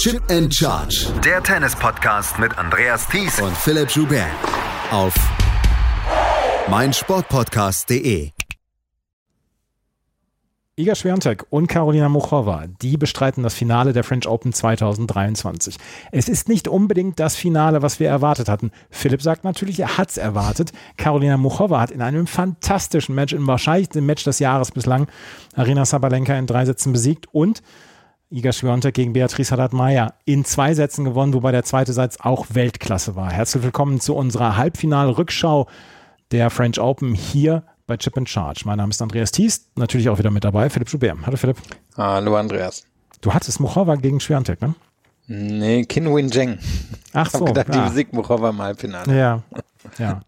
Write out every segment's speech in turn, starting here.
Chip and Charge. Der Tennis-Podcast mit Andreas Thies und Philipp Joubert. Auf meinsportpodcast.de. Iga Swiatek und Karolina Muchova, die bestreiten das Finale der French Open 2023. Es ist nicht unbedingt das Finale, was wir erwartet hatten. Philipp sagt natürlich, er hat es erwartet. Karolina Muchova hat in einem fantastischen Match, in wahrscheinlich dem Match des Jahres bislang, Arena Sabalenka in drei Sätzen besiegt und Iga Swiatek gegen Beatrice Haddad-Meyer in zwei Sätzen gewonnen, wobei der zweite Satz auch Weltklasse war. Herzlich willkommen zu unserer Halbfinal-Rückschau der French Open hier bei Chip and Charge. Mein Name ist Andreas Thies, natürlich auch wieder mit dabei, Philipp Schubert. Hallo Philipp. Hallo Andreas. Du hattest Muchova gegen Schwerantek, ne? Nee, Kin Win Zheng. Ach so. Ich gedacht, ja. die Musik Muchova im Halbfinale. Ja, ja.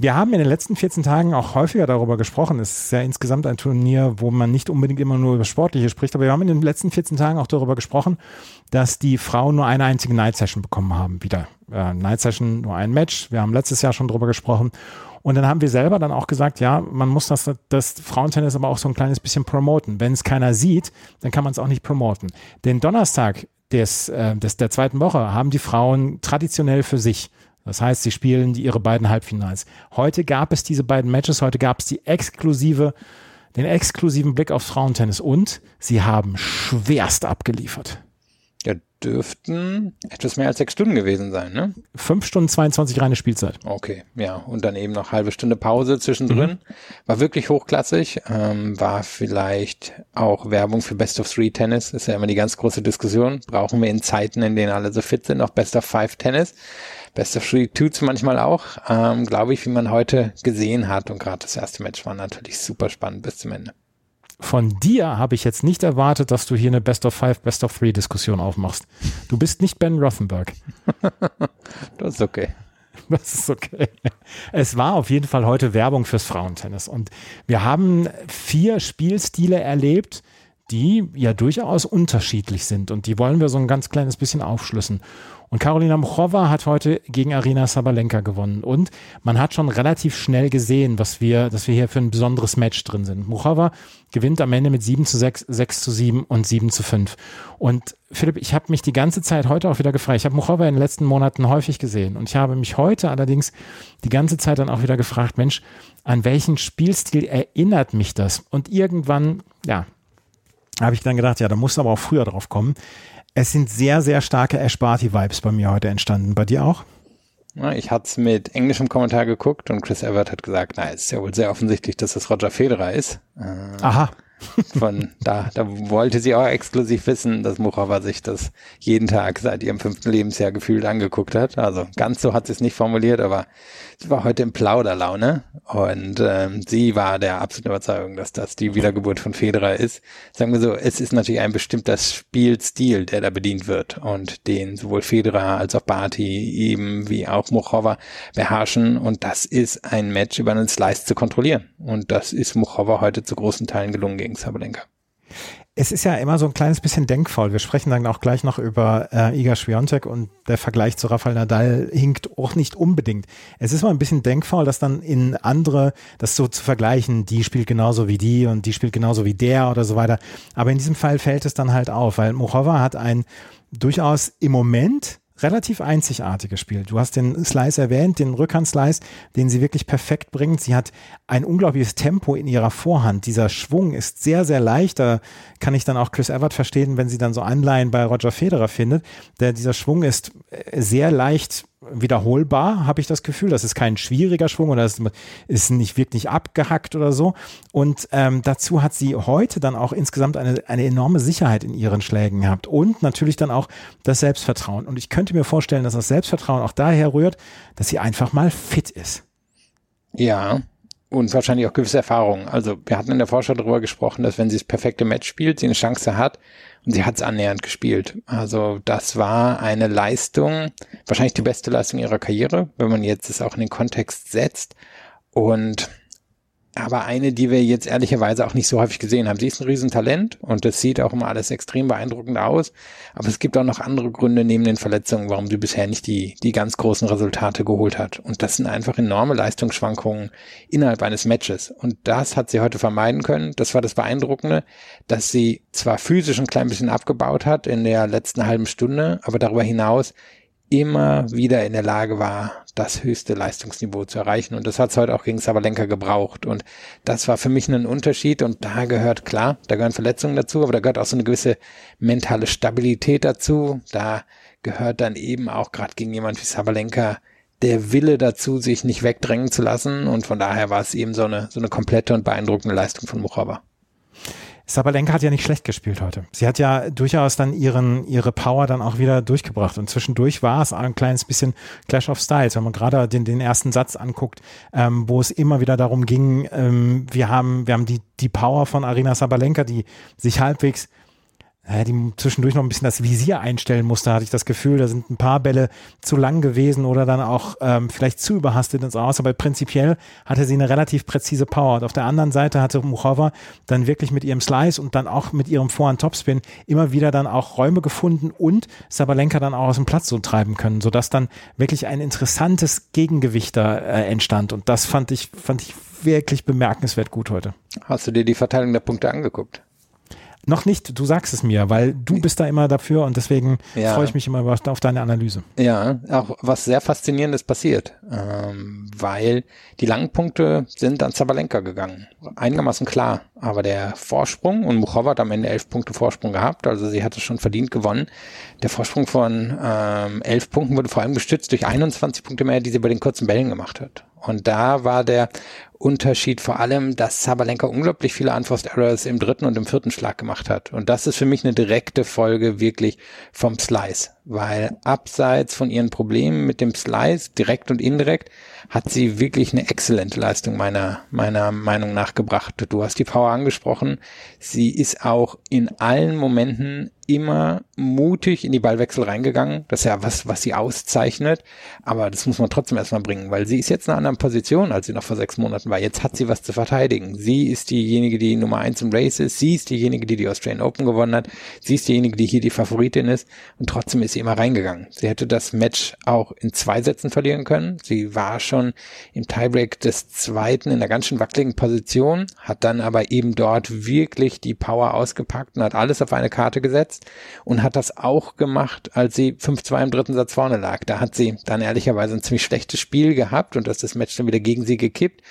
Wir haben in den letzten 14 Tagen auch häufiger darüber gesprochen. Es ist ja insgesamt ein Turnier, wo man nicht unbedingt immer nur über Sportliche spricht, aber wir haben in den letzten 14 Tagen auch darüber gesprochen, dass die Frauen nur eine einzige Night Session bekommen haben. Wieder äh, Night Session, nur ein Match. Wir haben letztes Jahr schon darüber gesprochen. Und dann haben wir selber dann auch gesagt, ja, man muss das, das Frauentennis aber auch so ein kleines bisschen promoten. Wenn es keiner sieht, dann kann man es auch nicht promoten. Den Donnerstag des, äh, des, der zweiten Woche haben die Frauen traditionell für sich. Das heißt, sie spielen die, ihre beiden Halbfinals. Heute gab es diese beiden Matches, heute gab es die exklusive, den exklusiven Blick aufs Frauentennis und sie haben schwerst abgeliefert. Ja, dürften etwas mehr als sechs Stunden gewesen sein, ne? Fünf Stunden 22 reine Spielzeit. Okay, ja. Und dann eben noch halbe Stunde Pause zwischendrin. Mhm. War wirklich hochklassig. Ähm, war vielleicht auch Werbung für Best of Three Tennis. Ist ja immer die ganz große Diskussion. Brauchen wir in Zeiten, in denen alle so fit sind, noch Best of Five Tennis? Best of Three tut's manchmal auch, ähm, glaube ich, wie man heute gesehen hat. Und gerade das erste Match war natürlich super spannend bis zum Ende von dir habe ich jetzt nicht erwartet, dass du hier eine Best of Five, Best of Three Diskussion aufmachst. Du bist nicht Ben Rothenberg. das ist okay. Das ist okay. Es war auf jeden Fall heute Werbung fürs Frauentennis. Und wir haben vier Spielstile erlebt, die ja durchaus unterschiedlich sind. Und die wollen wir so ein ganz kleines bisschen aufschlüssen. Und Karolina Muchova hat heute gegen Arina Sabalenka gewonnen. Und man hat schon relativ schnell gesehen, was wir, dass wir hier für ein besonderes Match drin sind. Muchova gewinnt am Ende mit 7 zu 6, 6 zu 7 und 7 zu 5. Und Philipp, ich habe mich die ganze Zeit heute auch wieder gefragt. Ich habe Muchova in den letzten Monaten häufig gesehen. Und ich habe mich heute allerdings die ganze Zeit dann auch wieder gefragt, Mensch, an welchen Spielstil erinnert mich das? Und irgendwann, ja, habe ich dann gedacht, ja, da muss aber auch früher drauf kommen. Es sind sehr, sehr starke Ash Barty-Vibes bei mir heute entstanden. Bei dir auch? Ich hatte es mit englischem Kommentar geguckt und Chris Evert hat gesagt, na, es ist ja wohl sehr offensichtlich, dass es Roger Federer ist. Äh, Aha. Von da, da wollte sie auch exklusiv wissen, dass Muchova sich das jeden Tag seit ihrem fünften Lebensjahr gefühlt angeguckt hat. Also ganz so hat sie es nicht formuliert, aber sie war heute in Plauderlaune und ähm, sie war der absoluten Überzeugung, dass das die Wiedergeburt von Federer ist. Sagen wir so, es ist natürlich ein bestimmter Spielstil, der da bedient wird und den sowohl Federer als auch Barty eben wie auch Muchova beherrschen und das ist ein Match über einen Slice zu kontrollieren und das ist Muchova heute zu großen Teilen gelungen gegen Sabalenka. Es ist ja immer so ein kleines bisschen denkfaul. Wir sprechen dann auch gleich noch über äh, Iga Swiatek und der Vergleich zu Rafael Nadal hinkt auch nicht unbedingt. Es ist mal ein bisschen denkfaul, dass dann in andere, das so zu vergleichen, die spielt genauso wie die und die spielt genauso wie der oder so weiter. Aber in diesem Fall fällt es dann halt auf, weil Mochova hat ein durchaus im Moment relativ einzigartiges Spiel. Du hast den Slice erwähnt, den Rückhand-Slice, den sie wirklich perfekt bringt. Sie hat ein unglaubliches Tempo in ihrer Vorhand. Dieser Schwung ist sehr, sehr leicht. Da kann ich dann auch Chris Evert verstehen, wenn sie dann so Anleihen bei Roger Federer findet. Der, dieser Schwung ist sehr leicht wiederholbar, habe ich das Gefühl. Das ist kein schwieriger Schwung oder es ist nicht wirklich abgehackt oder so. Und ähm, dazu hat sie heute dann auch insgesamt eine, eine enorme Sicherheit in ihren Schlägen gehabt und natürlich dann auch das Selbstvertrauen. Und ich könnte mir vorstellen, dass das Selbstvertrauen auch daher rührt, dass sie einfach mal fit ist. Ja, und wahrscheinlich auch gewisse Erfahrungen. Also wir hatten in der Vorschau darüber gesprochen, dass wenn sie das perfekte Match spielt, sie eine Chance hat, sie hat es annähernd gespielt. Also das war eine Leistung, wahrscheinlich die beste Leistung ihrer Karriere, wenn man jetzt es auch in den Kontext setzt. Und aber eine, die wir jetzt ehrlicherweise auch nicht so häufig gesehen haben. Sie ist ein Riesentalent und das sieht auch immer alles extrem beeindruckend aus. Aber es gibt auch noch andere Gründe neben den Verletzungen, warum sie bisher nicht die, die ganz großen Resultate geholt hat. Und das sind einfach enorme Leistungsschwankungen innerhalb eines Matches. Und das hat sie heute vermeiden können. Das war das Beeindruckende, dass sie zwar physisch ein klein bisschen abgebaut hat in der letzten halben Stunde, aber darüber hinaus immer wieder in der Lage war, das höchste Leistungsniveau zu erreichen. Und das hat es heute auch gegen Sabalenka gebraucht. Und das war für mich ein Unterschied. Und da gehört, klar, da gehören Verletzungen dazu, aber da gehört auch so eine gewisse mentale Stabilität dazu. Da gehört dann eben auch gerade gegen jemand wie Sabalenka der Wille dazu, sich nicht wegdrängen zu lassen. Und von daher war es eben so eine, so eine komplette und beeindruckende Leistung von Muchova. Sabalenka hat ja nicht schlecht gespielt heute. Sie hat ja durchaus dann ihren, ihre Power dann auch wieder durchgebracht. Und zwischendurch war es ein kleines bisschen Clash of Styles, wenn man gerade den, den ersten Satz anguckt, ähm, wo es immer wieder darum ging, ähm, wir haben, wir haben die, die Power von Arina Sabalenka, die sich halbwegs die zwischendurch noch ein bisschen das Visier einstellen musste, hatte ich das Gefühl, da sind ein paar Bälle zu lang gewesen oder dann auch ähm, vielleicht zu überhastet ins Aus, aber prinzipiell hatte sie eine relativ präzise Power. Und auf der anderen Seite hatte Muchova dann wirklich mit ihrem Slice und dann auch mit ihrem Vorhand-Topspin immer wieder dann auch Räume gefunden und Sabalenka dann auch aus dem Platz so treiben können, sodass dann wirklich ein interessantes Gegengewicht da äh, entstand. Und das fand ich, fand ich wirklich bemerkenswert gut heute. Hast du dir die Verteilung der Punkte angeguckt? Noch nicht, du sagst es mir, weil du bist da immer dafür und deswegen ja. freue ich mich immer auf deine Analyse. Ja, auch was sehr faszinierendes passiert, ähm, weil die langen Punkte sind an Zabalenka gegangen. Einigermaßen klar, aber der Vorsprung und Muchova hat am Ende elf Punkte Vorsprung gehabt, also sie hatte schon verdient gewonnen. Der Vorsprung von ähm, elf Punkten wurde vor allem gestützt durch 21 Punkte mehr, die sie bei den kurzen Bällen gemacht hat. Und da war der Unterschied vor allem, dass Sabalenka unglaublich viele Unforced Errors im dritten und im vierten Schlag gemacht hat. Und das ist für mich eine direkte Folge wirklich vom Slice, weil abseits von ihren Problemen mit dem Slice, direkt und indirekt, hat sie wirklich eine exzellente Leistung meiner, meiner Meinung nach gebracht. Du hast die Power angesprochen. Sie ist auch in allen Momenten immer mutig in die Ballwechsel reingegangen. Das ist ja was, was sie auszeichnet. Aber das muss man trotzdem erstmal bringen, weil sie ist jetzt in einer anderen Position, als sie noch vor sechs Monaten war. Jetzt hat sie was zu verteidigen. Sie ist diejenige, die Nummer eins im Race ist. Sie ist diejenige, die die Australian Open gewonnen hat. Sie ist diejenige, die hier die Favoritin ist. Und trotzdem ist sie immer reingegangen. Sie hätte das Match auch in zwei Sätzen verlieren können. Sie war schon im Tiebreak des zweiten in einer ganz schön wackeligen Position, hat dann aber eben dort wirklich die Power ausgepackt und hat alles auf eine Karte gesetzt und hat das auch gemacht, als sie 5-2 im dritten Satz vorne lag. Da hat sie dann ehrlicherweise ein ziemlich schlechtes Spiel gehabt und das das Match dann wieder gegen sie gekippt.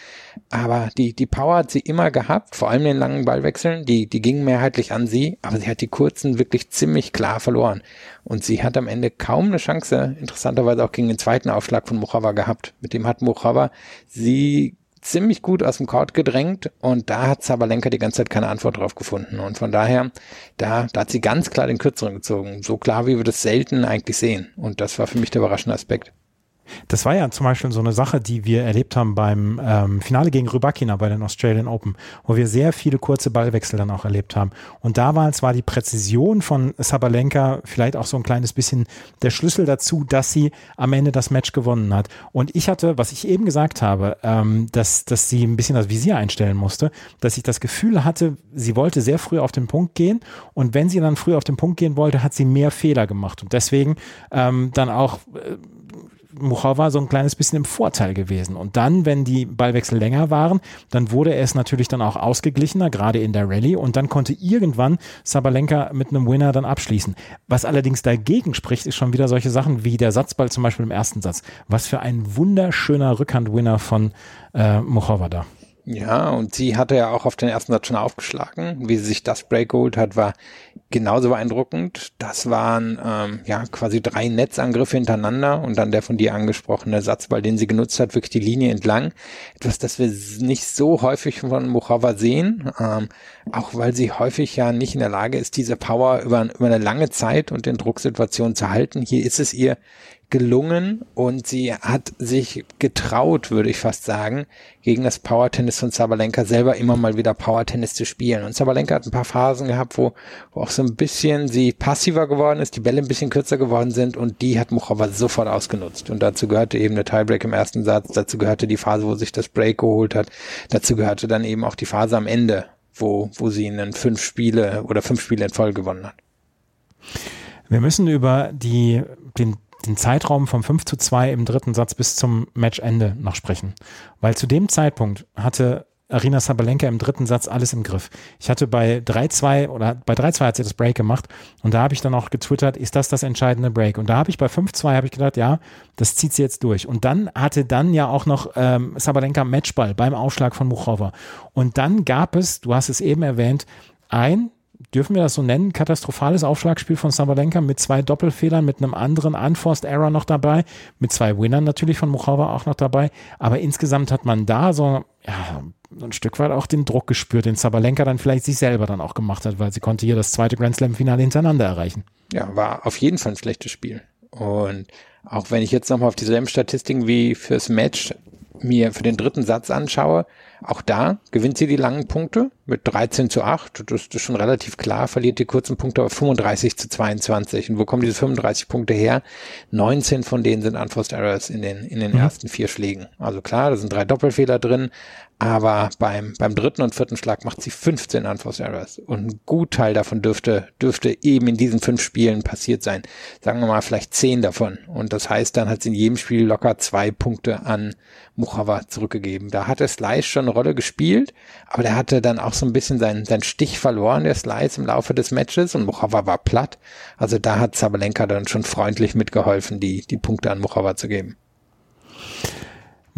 Aber die, die Power hat sie immer gehabt, vor allem den langen Ballwechseln, die, die gingen mehrheitlich an sie, aber sie hat die kurzen wirklich ziemlich klar verloren. Und sie hat am Ende kaum eine Chance, interessanterweise auch gegen den zweiten Aufschlag von Mojava gehabt. Mit dem hat Mojava sie ziemlich gut aus dem Court gedrängt und da hat Sabalenka die ganze Zeit keine Antwort drauf gefunden. Und von daher, da, da hat sie ganz klar den Kürzeren gezogen. So klar, wie wir das selten eigentlich sehen. Und das war für mich der überraschende Aspekt. Das war ja zum Beispiel so eine Sache, die wir erlebt haben beim ähm, Finale gegen Rybakina bei den Australian Open, wo wir sehr viele kurze Ballwechsel dann auch erlebt haben. Und da war die Präzision von Sabalenka vielleicht auch so ein kleines bisschen der Schlüssel dazu, dass sie am Ende das Match gewonnen hat. Und ich hatte, was ich eben gesagt habe, ähm, dass, dass sie ein bisschen das Visier einstellen musste, dass ich das Gefühl hatte, sie wollte sehr früh auf den Punkt gehen. Und wenn sie dann früh auf den Punkt gehen wollte, hat sie mehr Fehler gemacht. Und deswegen ähm, dann auch äh, Muchova so ein kleines bisschen im Vorteil gewesen. Und dann, wenn die Ballwechsel länger waren, dann wurde es natürlich dann auch ausgeglichener, gerade in der Rallye. Und dann konnte irgendwann Sabalenka mit einem Winner dann abschließen. Was allerdings dagegen spricht, ist schon wieder solche Sachen wie der Satzball zum Beispiel im ersten Satz. Was für ein wunderschöner Rückhandwinner von äh, Muchova da. Ja, und sie hatte ja auch auf den ersten Satz schon aufgeschlagen. Wie sie sich das Break geholt hat, war genauso beeindruckend. Das waren ähm, ja quasi drei Netzangriffe hintereinander und dann der von dir angesprochene Satzball, den sie genutzt hat, wirklich die Linie entlang. Etwas, das wir nicht so häufig von Muchava sehen, ähm, auch weil sie häufig ja nicht in der Lage ist, diese Power über, über eine lange Zeit und in Drucksituationen zu halten. Hier ist es ihr gelungen und sie hat sich getraut, würde ich fast sagen, gegen das Power Tennis von Sabalenka selber immer mal wieder Power Tennis zu spielen. Und Sabalenka hat ein paar Phasen gehabt, wo, wo auch so ein bisschen sie passiver geworden ist, die Bälle ein bisschen kürzer geworden sind und die hat Muchova sofort ausgenutzt. Und dazu gehörte eben der Tiebreak im ersten Satz, dazu gehörte die Phase, wo sich das Break geholt hat, dazu gehörte dann eben auch die Phase am Ende, wo, wo sie einen fünf Spiele oder fünf Spiele in Folge gewonnen hat. Wir müssen über die, den den Zeitraum vom 5 zu 2 im dritten Satz bis zum Matchende noch sprechen. Weil zu dem Zeitpunkt hatte Arina Sabalenka im dritten Satz alles im Griff. Ich hatte bei 3-2 oder bei 3-2 hat sie das Break gemacht und da habe ich dann auch getwittert, ist das das entscheidende Break? Und da habe ich bei 5-2 habe ich gedacht, ja, das zieht sie jetzt durch. Und dann hatte dann ja auch noch ähm, Sabalenka Matchball beim Aufschlag von Muchova. Und dann gab es, du hast es eben erwähnt, ein dürfen wir das so nennen, katastrophales Aufschlagspiel von Sabalenka mit zwei Doppelfehlern, mit einem anderen Unforced Error noch dabei, mit zwei Winnern natürlich von Muchova auch noch dabei. Aber insgesamt hat man da so, ja, ein Stück weit auch den Druck gespürt, den Sabalenka dann vielleicht sich selber dann auch gemacht hat, weil sie konnte hier das zweite Grand Slam Finale hintereinander erreichen. Ja, war auf jeden Fall ein schlechtes Spiel. Und auch wenn ich jetzt nochmal auf dieselben Statistiken wie fürs Match mir für den dritten Satz anschaue, auch da gewinnt sie die langen Punkte mit 13 zu 8. Das ist schon relativ klar, verliert die kurzen Punkte aber 35 zu 22. Und wo kommen diese 35 Punkte her? 19 von denen sind Unforced Errors in den, in den mhm. ersten vier Schlägen. Also klar, da sind drei Doppelfehler drin, aber beim, beim dritten und vierten Schlag macht sie 15 Unforced Errors. Und ein Gutteil davon dürfte, dürfte eben in diesen fünf Spielen passiert sein. Sagen wir mal vielleicht zehn davon. Und das heißt, dann hat sie in jedem Spiel locker zwei Punkte an Muchava zurückgegeben. Da hat der Slice schon eine Rolle gespielt, aber der hatte dann auch so ein bisschen seinen, seinen Stich verloren, der Slice im Laufe des Matches und Muchava war platt. Also da hat Sabalenka dann schon freundlich mitgeholfen, die, die Punkte an Muchava zu geben.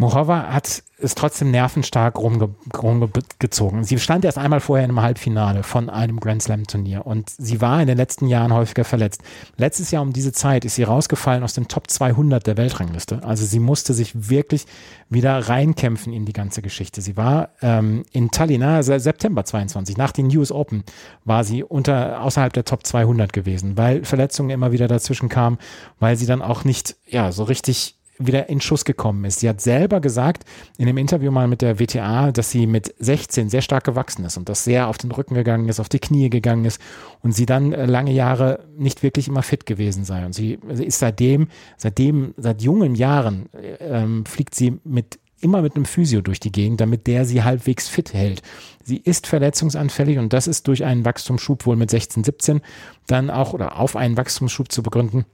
Morova hat es trotzdem nervenstark rumgezogen. Sie stand erst einmal vorher in einem Halbfinale von einem Grand Slam Turnier und sie war in den letzten Jahren häufiger verletzt. Letztes Jahr um diese Zeit ist sie rausgefallen aus den Top 200 der Weltrangliste. Also sie musste sich wirklich wieder reinkämpfen in die ganze Geschichte. Sie war ähm, in Tallinn, also September 22, nach den US Open, war sie unter, außerhalb der Top 200 gewesen, weil Verletzungen immer wieder dazwischen kamen, weil sie dann auch nicht, ja, so richtig wieder in Schuss gekommen ist. Sie hat selber gesagt in dem Interview mal mit der WTA, dass sie mit 16 sehr stark gewachsen ist und dass sehr auf den Rücken gegangen ist, auf die Knie gegangen ist und sie dann äh, lange Jahre nicht wirklich immer fit gewesen sei. Und sie ist seitdem, seitdem, seit jungen Jahren ähm, fliegt sie mit immer mit einem Physio durch die Gegend, damit der sie halbwegs fit hält. Sie ist verletzungsanfällig und das ist durch einen Wachstumsschub wohl mit 16, 17 dann auch oder auf einen Wachstumsschub zu begründen.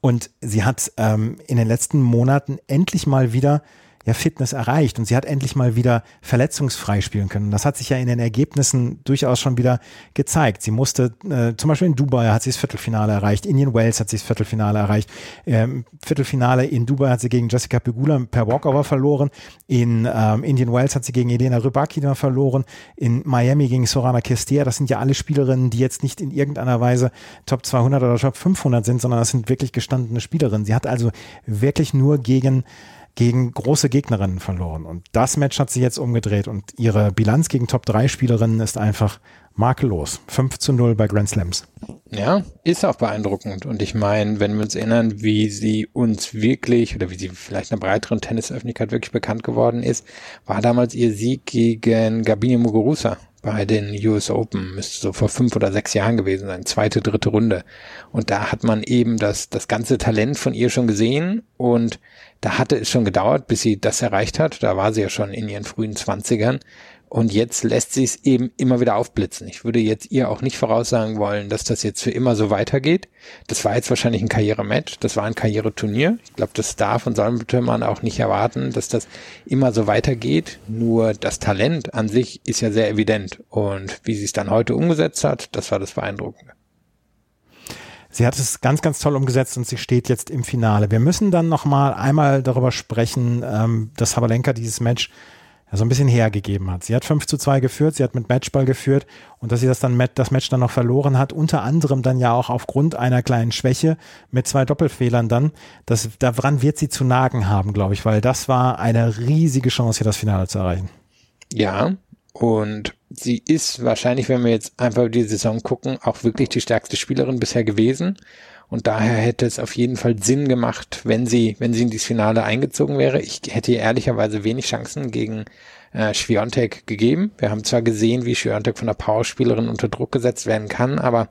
Und sie hat ähm, in den letzten Monaten endlich mal wieder ja, Fitness erreicht und sie hat endlich mal wieder verletzungsfrei spielen können. Das hat sich ja in den Ergebnissen durchaus schon wieder gezeigt. Sie musste, äh, zum Beispiel in Dubai hat sie das Viertelfinale erreicht, Indian Wales hat sie das Viertelfinale erreicht, ähm, Viertelfinale in Dubai hat sie gegen Jessica Pegula per Walkover verloren, in ähm, Indian Wales hat sie gegen Elena Rybakina verloren, in Miami gegen Sorana Kestea. Das sind ja alle Spielerinnen, die jetzt nicht in irgendeiner Weise Top 200 oder Top 500 sind, sondern das sind wirklich gestandene Spielerinnen. Sie hat also wirklich nur gegen gegen große Gegnerinnen verloren. Und das Match hat sie jetzt umgedreht und ihre Bilanz gegen Top 3 Spielerinnen ist einfach makellos. 5 zu 0 bei Grand Slams. Ja, ist auch beeindruckend. Und ich meine, wenn wir uns erinnern, wie sie uns wirklich oder wie sie vielleicht einer breiteren Tennisöffentlichkeit wirklich bekannt geworden ist, war damals ihr Sieg gegen Gabine Muguruza bei den US Open, müsste so vor fünf oder sechs Jahren gewesen sein, zweite, dritte Runde. Und da hat man eben das, das ganze Talent von ihr schon gesehen und da hatte es schon gedauert, bis sie das erreicht hat. Da war sie ja schon in ihren frühen Zwanzigern. Und jetzt lässt sie es eben immer wieder aufblitzen. Ich würde jetzt ihr auch nicht voraussagen wollen, dass das jetzt für immer so weitergeht. Das war jetzt wahrscheinlich ein Karrierematch, das war ein Karriereturnier. Ich glaube, das darf und sollte man auch nicht erwarten, dass das immer so weitergeht. Nur das Talent an sich ist ja sehr evident. Und wie sie es dann heute umgesetzt hat, das war das Beeindruckende. Sie hat es ganz, ganz toll umgesetzt und sie steht jetzt im Finale. Wir müssen dann noch mal einmal darüber sprechen, ähm, dass Sabalenka dieses Match so ein bisschen hergegeben hat. Sie hat 5 zu 2 geführt, sie hat mit Matchball geführt und dass sie das dann das Match dann noch verloren hat, unter anderem dann ja auch aufgrund einer kleinen Schwäche mit zwei Doppelfehlern dann, das, daran wird sie zu nagen haben, glaube ich, weil das war eine riesige Chance, hier das Finale zu erreichen. Ja, und sie ist wahrscheinlich, wenn wir jetzt einfach die Saison gucken, auch wirklich die stärkste Spielerin bisher gewesen. Und daher hätte es auf jeden Fall Sinn gemacht, wenn sie, wenn sie in dieses Finale eingezogen wäre. Ich hätte ehrlicherweise wenig Chancen gegen äh, Schwiontek gegeben. Wir haben zwar gesehen, wie Schwiontek von der Powerspielerin unter Druck gesetzt werden kann, aber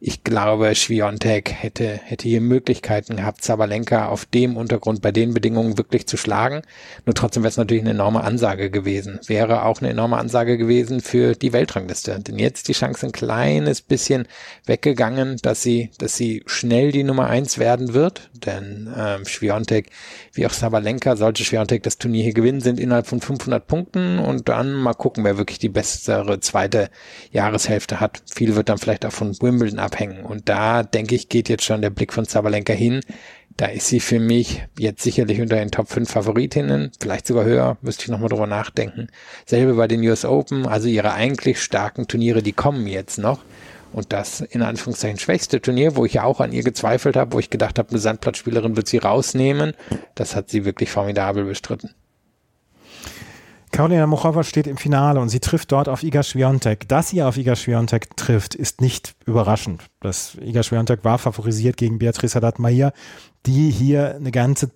ich glaube, Schwiontek hätte, hätte hier Möglichkeiten gehabt, Zabalenka auf dem Untergrund bei den Bedingungen wirklich zu schlagen. Nur trotzdem wäre es natürlich eine enorme Ansage gewesen. Wäre auch eine enorme Ansage gewesen für die Weltrangliste. Denn jetzt die Chance ein kleines bisschen weggegangen, dass sie, dass sie schnell die Nummer eins werden wird. Denn ähm, Schwiontek, wie auch Sabalenka, sollte Schwiontek das Turnier hier gewinnen, sind innerhalb von 500 Punkten und dann mal gucken, wer wirklich die bessere zweite Jahreshälfte hat. Viel wird dann vielleicht auch von Wimbledon ab abhängen. Und da, denke ich, geht jetzt schon der Blick von Zabalenka hin. Da ist sie für mich jetzt sicherlich unter den Top 5 Favoritinnen, vielleicht sogar höher, müsste ich nochmal drüber nachdenken. Selbe bei den US Open, also ihre eigentlich starken Turniere, die kommen jetzt noch. Und das in Anführungszeichen schwächste Turnier, wo ich ja auch an ihr gezweifelt habe, wo ich gedacht habe, eine Sandplatzspielerin wird sie rausnehmen, das hat sie wirklich formidabel bestritten. Karolina Muchova steht im Finale und sie trifft dort auf Iga Swiatek. Dass sie auf Iga Swiatek trifft, ist nicht überraschend. Das Iga Swiatek war favorisiert gegen Beatrice Haddad-Mahir, die hier eine ganze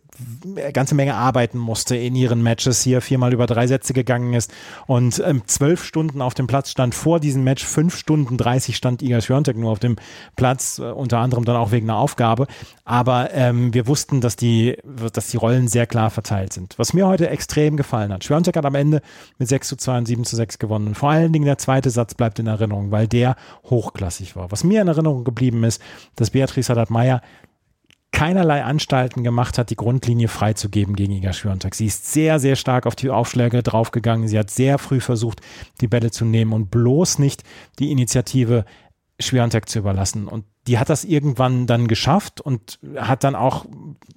ganze Menge arbeiten musste in ihren Matches, hier viermal über drei Sätze gegangen ist und ähm, zwölf Stunden auf dem Platz stand vor diesem Match, fünf Stunden dreißig stand Iga Swiatek nur auf dem Platz, äh, unter anderem dann auch wegen einer Aufgabe. Aber ähm, wir wussten, dass die, dass die Rollen sehr klar verteilt sind. Was mir heute extrem gefallen hat. Swiatek hat am Ende mit 6 zu 2 und 7 zu 6 gewonnen. Und vor allen Dingen der zweite Satz bleibt in Erinnerung, weil der hochklassig war. Was mir in Erinnerung geblieben ist, dass Beatrice Haddad-Meyer keinerlei Anstalten gemacht hat, die Grundlinie freizugeben gegen Iga Swiatek. Sie ist sehr, sehr stark auf die Aufschläge draufgegangen. Sie hat sehr früh versucht, die Bälle zu nehmen und bloß nicht die Initiative Swiatek zu überlassen. Und die hat das irgendwann dann geschafft und hat dann auch,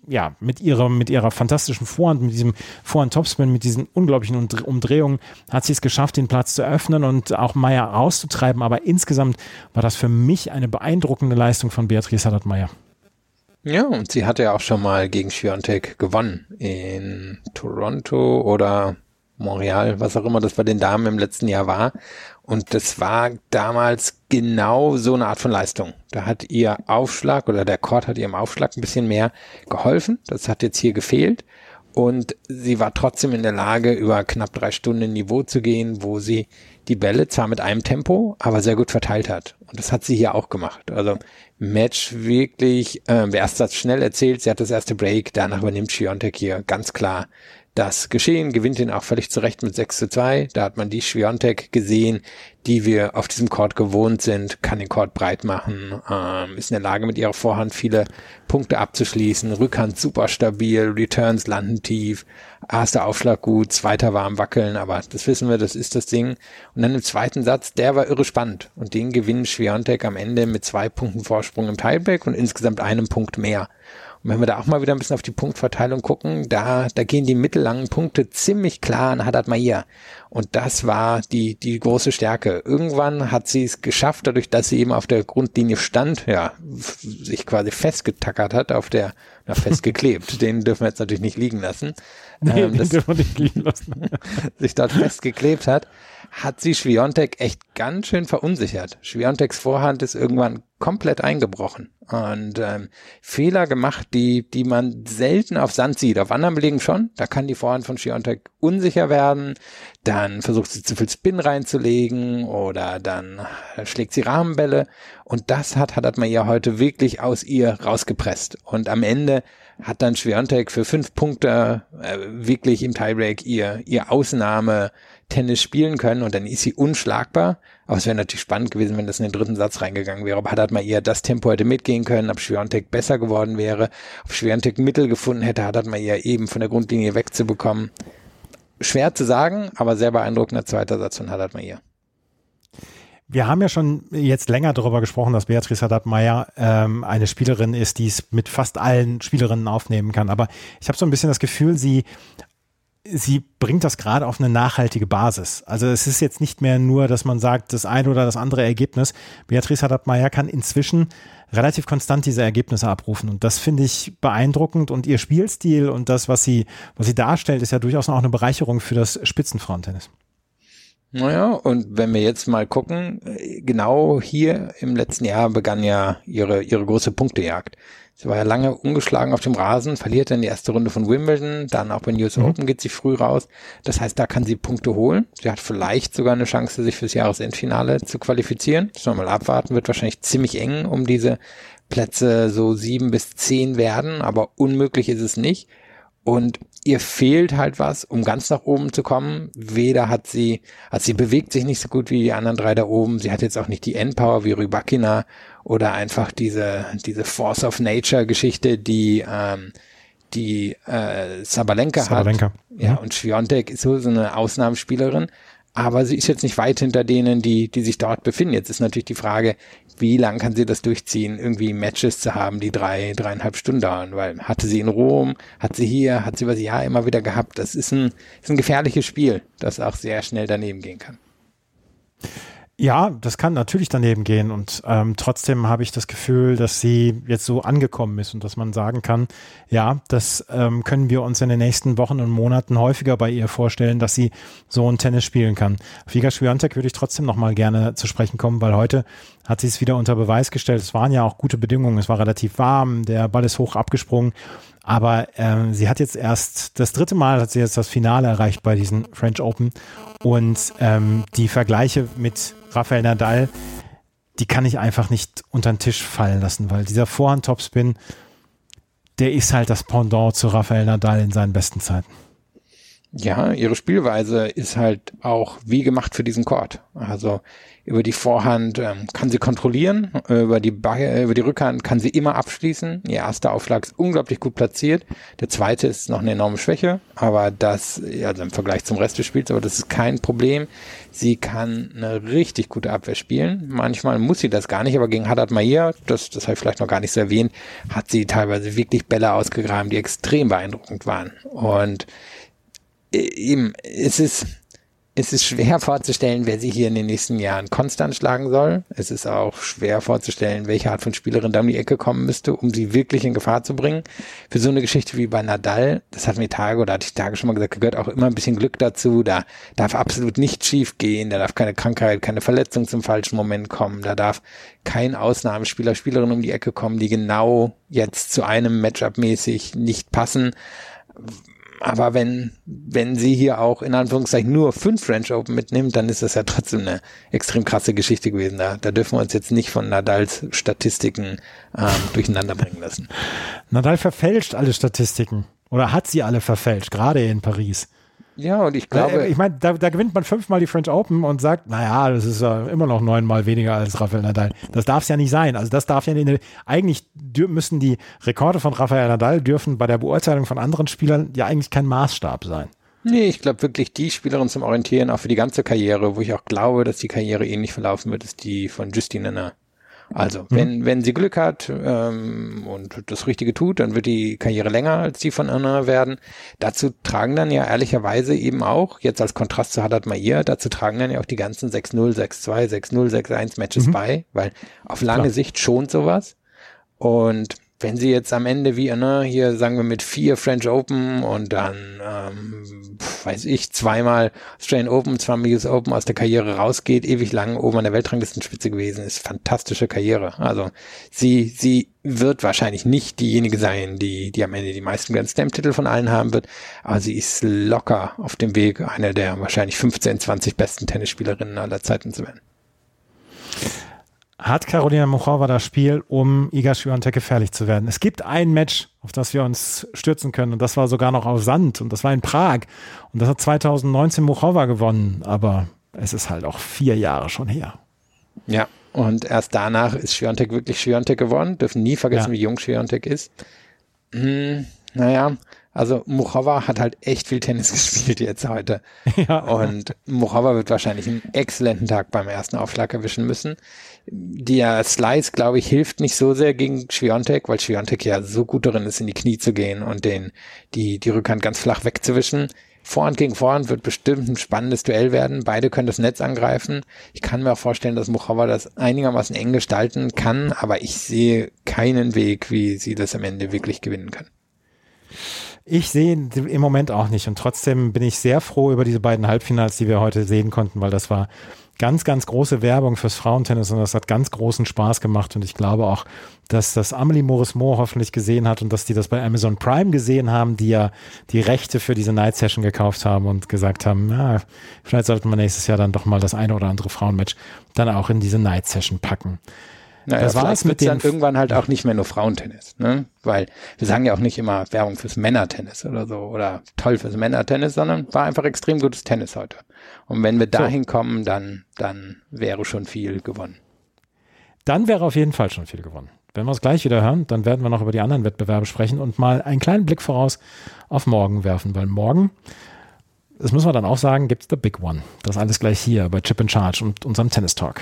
ja, mit ihrer, mit ihrer fantastischen Vorhand, mit diesem Vorhand-Topspin, mit diesen unglaublichen Umdrehungen, hat sie es geschafft, den Platz zu öffnen und auch Meier rauszutreiben. Aber insgesamt war das für mich eine beeindruckende Leistung von Beatrice Haddad-Meyer. Ja, und sie hatte ja auch schon mal gegen Schwiontek gewonnen in Toronto oder Montreal, was auch immer das bei den Damen im letzten Jahr war. Und das war damals genau so eine Art von Leistung. Da hat ihr Aufschlag oder der Court hat ihrem Aufschlag ein bisschen mehr geholfen. Das hat jetzt hier gefehlt. Und sie war trotzdem in der Lage, über knapp drei Stunden Niveau zu gehen, wo sie die Bälle zwar mit einem Tempo, aber sehr gut verteilt hat. Und das hat sie hier auch gemacht. Also Match wirklich, äh, der erste Satz schnell erzählt, sie hat das erste Break, danach übernimmt Schiontek hier ganz klar das Geschehen, gewinnt ihn auch völlig zurecht mit 6 zu 2. Da hat man die Schwiontek gesehen, die wir auf diesem Court gewohnt sind, kann den Court breit machen, ähm, ist in der Lage mit ihrer Vorhand viele Punkte abzuschließen, Rückhand super stabil, Returns landen tief, erster Aufschlag gut, zweiter war am Wackeln, aber das wissen wir, das ist das Ding. Und dann im zweiten Satz, der war irre spannend und den gewinnen Schwiontek am Ende mit zwei Punkten Vorsprung im Tiebreak und insgesamt einem Punkt mehr. Und wenn wir da auch mal wieder ein bisschen auf die Punktverteilung gucken, da, da gehen die mittellangen Punkte ziemlich klar an Haddad Mahir. Und das war die, die große Stärke. Irgendwann hat sie es geschafft, dadurch, dass sie eben auf der Grundlinie stand, ja, sich quasi festgetackert hat, auf der, na, festgeklebt. Den dürfen wir jetzt natürlich nicht liegen lassen. Nee, ähm, den dürfen wir nicht liegen lassen. sich dort festgeklebt hat hat sie Schwiontek echt ganz schön verunsichert. Schwionteks Vorhand ist irgendwann komplett eingebrochen und ähm, Fehler gemacht, die die man selten auf Sand sieht. Auf anderen Belegen schon. Da kann die Vorhand von Schwiontek unsicher werden. Dann versucht sie zu viel Spin reinzulegen oder dann schlägt sie Rahmenbälle. Und das hat hat man ihr heute wirklich aus ihr rausgepresst. Und am Ende hat dann Schwiontek für fünf Punkte äh, wirklich im Tiebreak ihr ihr Ausnahme Tennis spielen können und dann ist sie unschlagbar. Aber es wäre natürlich spannend gewesen, wenn das in den dritten Satz reingegangen wäre. Ob hat man eher das Tempo hätte mitgehen können, ob Schwiontek besser geworden wäre, ob Schwiontek Mittel gefunden hätte, hat man eher eben von der Grundlinie wegzubekommen. Schwer zu sagen, aber sehr beeindruckender zweiter Satz von Haddad Meyer. Wir haben ja schon jetzt länger darüber gesprochen, dass Beatrice Haddad-Meyer ähm, eine Spielerin ist, die es mit fast allen Spielerinnen aufnehmen kann. Aber ich habe so ein bisschen das Gefühl, sie sie bringt das gerade auf eine nachhaltige Basis. Also es ist jetzt nicht mehr nur, dass man sagt, das eine oder das andere Ergebnis. Beatrice Haddad-Meyer kann inzwischen relativ konstant diese Ergebnisse abrufen. Und das finde ich beeindruckend. Und ihr Spielstil und das, was sie, was sie darstellt, ist ja durchaus auch eine Bereicherung für das Spitzenfrauentennis. Naja, und wenn wir jetzt mal gucken, genau hier im letzten Jahr begann ja ihre, ihre große Punktejagd. Sie war ja lange ungeschlagen auf dem Rasen, verliert dann die erste Runde von Wimbledon, dann auch bei News mhm. Open geht sie früh raus. Das heißt, da kann sie Punkte holen. Sie hat vielleicht sogar eine Chance, sich fürs Jahresendfinale zu qualifizieren. Das mal abwarten, wird wahrscheinlich ziemlich eng um diese Plätze so sieben bis zehn werden, aber unmöglich ist es nicht. Und ihr fehlt halt was, um ganz nach oben zu kommen. Weder hat sie, also sie bewegt sich nicht so gut wie die anderen drei da oben. Sie hat jetzt auch nicht die Endpower wie Rybakina oder einfach diese, diese Force of Nature Geschichte, die, ähm, die äh, Sabalenka, Sabalenka. hat. Ja, mhm. und Schwiontek ist so, so eine Ausnahmespielerin. Aber sie ist jetzt nicht weit hinter denen, die, die sich dort befinden. Jetzt ist natürlich die Frage, wie lang kann sie das durchziehen, irgendwie Matches zu haben, die drei, dreieinhalb Stunden dauern, weil hatte sie in Rom, hat sie hier, hat sie über das Jahr immer wieder gehabt. Das ist ein, ist ein gefährliches Spiel, das auch sehr schnell daneben gehen kann. Ja, das kann natürlich daneben gehen und ähm, trotzdem habe ich das Gefühl, dass sie jetzt so angekommen ist und dass man sagen kann, ja, das ähm, können wir uns in den nächsten Wochen und Monaten häufiger bei ihr vorstellen, dass sie so ein Tennis spielen kann. Auf Iga würde ich trotzdem noch mal gerne zu sprechen kommen, weil heute hat sie es wieder unter Beweis gestellt. Es waren ja auch gute Bedingungen, es war relativ warm, der Ball ist hoch abgesprungen aber ähm, sie hat jetzt erst das dritte Mal hat sie jetzt das Finale erreicht bei diesen French Open und ähm, die Vergleiche mit Rafael Nadal, die kann ich einfach nicht unter den Tisch fallen lassen, weil dieser Vorhand-Topspin, der ist halt das Pendant zu Rafael Nadal in seinen besten Zeiten. Ja, ihre Spielweise ist halt auch wie gemacht für diesen Court. Also über die Vorhand ähm, kann sie kontrollieren, über die, über die Rückhand kann sie immer abschließen. Ihr erster Aufschlag ist unglaublich gut platziert. Der zweite ist noch eine enorme Schwäche, aber das, also im Vergleich zum Rest des Spiels, aber das ist kein Problem. Sie kann eine richtig gute Abwehr spielen. Manchmal muss sie das gar nicht, aber gegen Haddad Maia, das, das habe ich vielleicht noch gar nicht so erwähnt, hat sie teilweise wirklich Bälle ausgegraben, die extrem beeindruckend waren. Und äh, eben, es ist, es ist schwer vorzustellen, wer sie hier in den nächsten Jahren konstant schlagen soll. Es ist auch schwer vorzustellen, welche Art von Spielerin da um die Ecke kommen müsste, um sie wirklich in Gefahr zu bringen. Für so eine Geschichte wie bei Nadal, das hat mir Tage oder hatte ich Tage schon mal gesagt, gehört auch immer ein bisschen Glück dazu. Da darf absolut nichts schief gehen, da darf keine Krankheit, keine Verletzung zum falschen Moment kommen, da darf kein Ausnahmespieler, Spielerin um die Ecke kommen, die genau jetzt zu einem Matchup mäßig nicht passen aber wenn, wenn sie hier auch in Anführungszeichen nur fünf French Open mitnimmt, dann ist das ja trotzdem eine extrem krasse Geschichte gewesen. Da, da dürfen wir uns jetzt nicht von Nadals Statistiken ähm, durcheinander bringen lassen. Nadal verfälscht alle Statistiken. Oder hat sie alle verfälscht, gerade in Paris. Ja, und ich glaube. Ich meine, da, da, gewinnt man fünfmal die French Open und sagt, naja, das ist ja immer noch neunmal weniger als Rafael Nadal. Das darf es ja nicht sein. Also das darf ja nicht, eigentlich müssen die Rekorde von Rafael Nadal dürfen bei der Beurteilung von anderen Spielern ja eigentlich kein Maßstab sein. Nee, ich glaube wirklich die Spielerin zum Orientieren, auch für die ganze Karriere, wo ich auch glaube, dass die Karriere ähnlich verlaufen wird, ist die von Justine Nenner. Also, mhm. wenn, wenn sie Glück hat ähm, und das Richtige tut, dann wird die Karriere länger als die von Anna werden. Dazu tragen dann ja ehrlicherweise eben auch, jetzt als Kontrast zu Haddad Mair, dazu tragen dann ja auch die ganzen 6-0, 6-2, 6-0, 6-1 Matches mhm. bei, weil auf lange Klar. Sicht schont sowas. Und wenn sie jetzt am Ende wie, ne, hier sagen wir mit vier French Open und dann, ähm, weiß ich, zweimal Australian Open, zweimal US Open aus der Karriere rausgeht, ewig lang oben an der Weltranglistenspitze gewesen ist, fantastische Karriere. Also sie, sie wird wahrscheinlich nicht diejenige sein, die, die am Ende die meisten Grand Slam Titel von allen haben wird, aber sie ist locker auf dem Weg, eine der wahrscheinlich 15, 20 besten Tennisspielerinnen aller Zeiten zu werden hat Carolina Muchova das Spiel, um Iga Swiatek gefährlich zu werden. Es gibt ein Match, auf das wir uns stürzen können und das war sogar noch auf Sand und das war in Prag und das hat 2019 Muchova gewonnen, aber es ist halt auch vier Jahre schon her. Ja, und erst danach ist Swiatek wirklich Swiatek geworden. Dürfen nie vergessen, ja. wie jung Swiatek ist. Hm, naja, also Muchova hat halt echt viel Tennis gespielt jetzt heute. Ja. Und Muchova wird wahrscheinlich einen exzellenten Tag beim ersten Aufschlag erwischen müssen. Der Slice, glaube ich, hilft nicht so sehr gegen Schwiontek, weil Schwiontek ja so gut darin ist, in die Knie zu gehen und den, die, die Rückhand ganz flach wegzuwischen. Vorhand gegen Vorhand wird bestimmt ein spannendes Duell werden. Beide können das Netz angreifen. Ich kann mir auch vorstellen, dass Muchova das einigermaßen eng gestalten kann, aber ich sehe keinen Weg, wie sie das am Ende wirklich gewinnen kann. Ich sehe im Moment auch nicht und trotzdem bin ich sehr froh über diese beiden Halbfinals, die wir heute sehen konnten, weil das war ganz, ganz große Werbung fürs Frauentennis und das hat ganz großen Spaß gemacht und ich glaube auch, dass das Amelie Morris Moore hoffentlich gesehen hat und dass die das bei Amazon Prime gesehen haben, die ja die Rechte für diese Night Session gekauft haben und gesagt haben, na, vielleicht sollten wir nächstes Jahr dann doch mal das eine oder andere Frauenmatch dann auch in diese Night Session packen. Naja, das war es mit dann irgendwann halt auch nicht mehr nur Frauentennis, ne? Weil wir sagen ja auch nicht immer Werbung fürs Männertennis oder so oder toll fürs Männertennis, sondern war einfach extrem gutes Tennis heute. Und wenn wir dahin so. kommen, dann, dann wäre schon viel gewonnen. Dann wäre auf jeden Fall schon viel gewonnen. Wenn wir es gleich wieder hören, dann werden wir noch über die anderen Wettbewerbe sprechen und mal einen kleinen Blick voraus auf morgen werfen, weil morgen, das müssen wir dann auch sagen, gibt es The Big One. Das alles gleich hier bei Chip and Charge und unserem Tennis Talk.